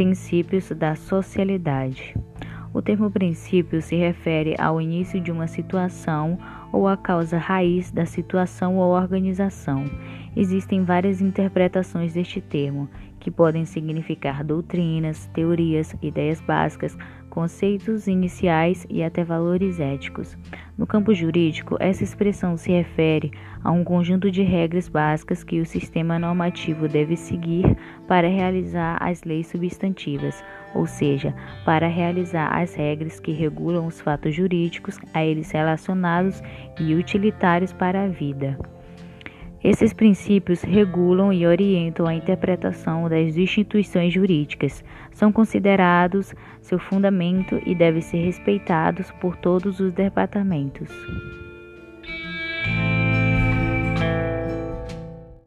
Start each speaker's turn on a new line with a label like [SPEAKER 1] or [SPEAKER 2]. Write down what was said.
[SPEAKER 1] Princípios da socialidade. O termo princípio se refere ao início de uma situação ou à causa raiz da situação ou organização. Existem várias interpretações deste termo, que podem significar doutrinas, teorias, ideias básicas, conceitos iniciais e até valores éticos. No campo jurídico, essa expressão se refere a um conjunto de regras básicas que o sistema normativo deve seguir para realizar as leis substantivas, ou seja, para realizar as regras que regulam os fatos jurídicos a eles relacionados e utilitários para a vida. Esses princípios regulam e orientam a interpretação das instituições jurídicas, são considerados seu fundamento e devem ser respeitados por todos os departamentos.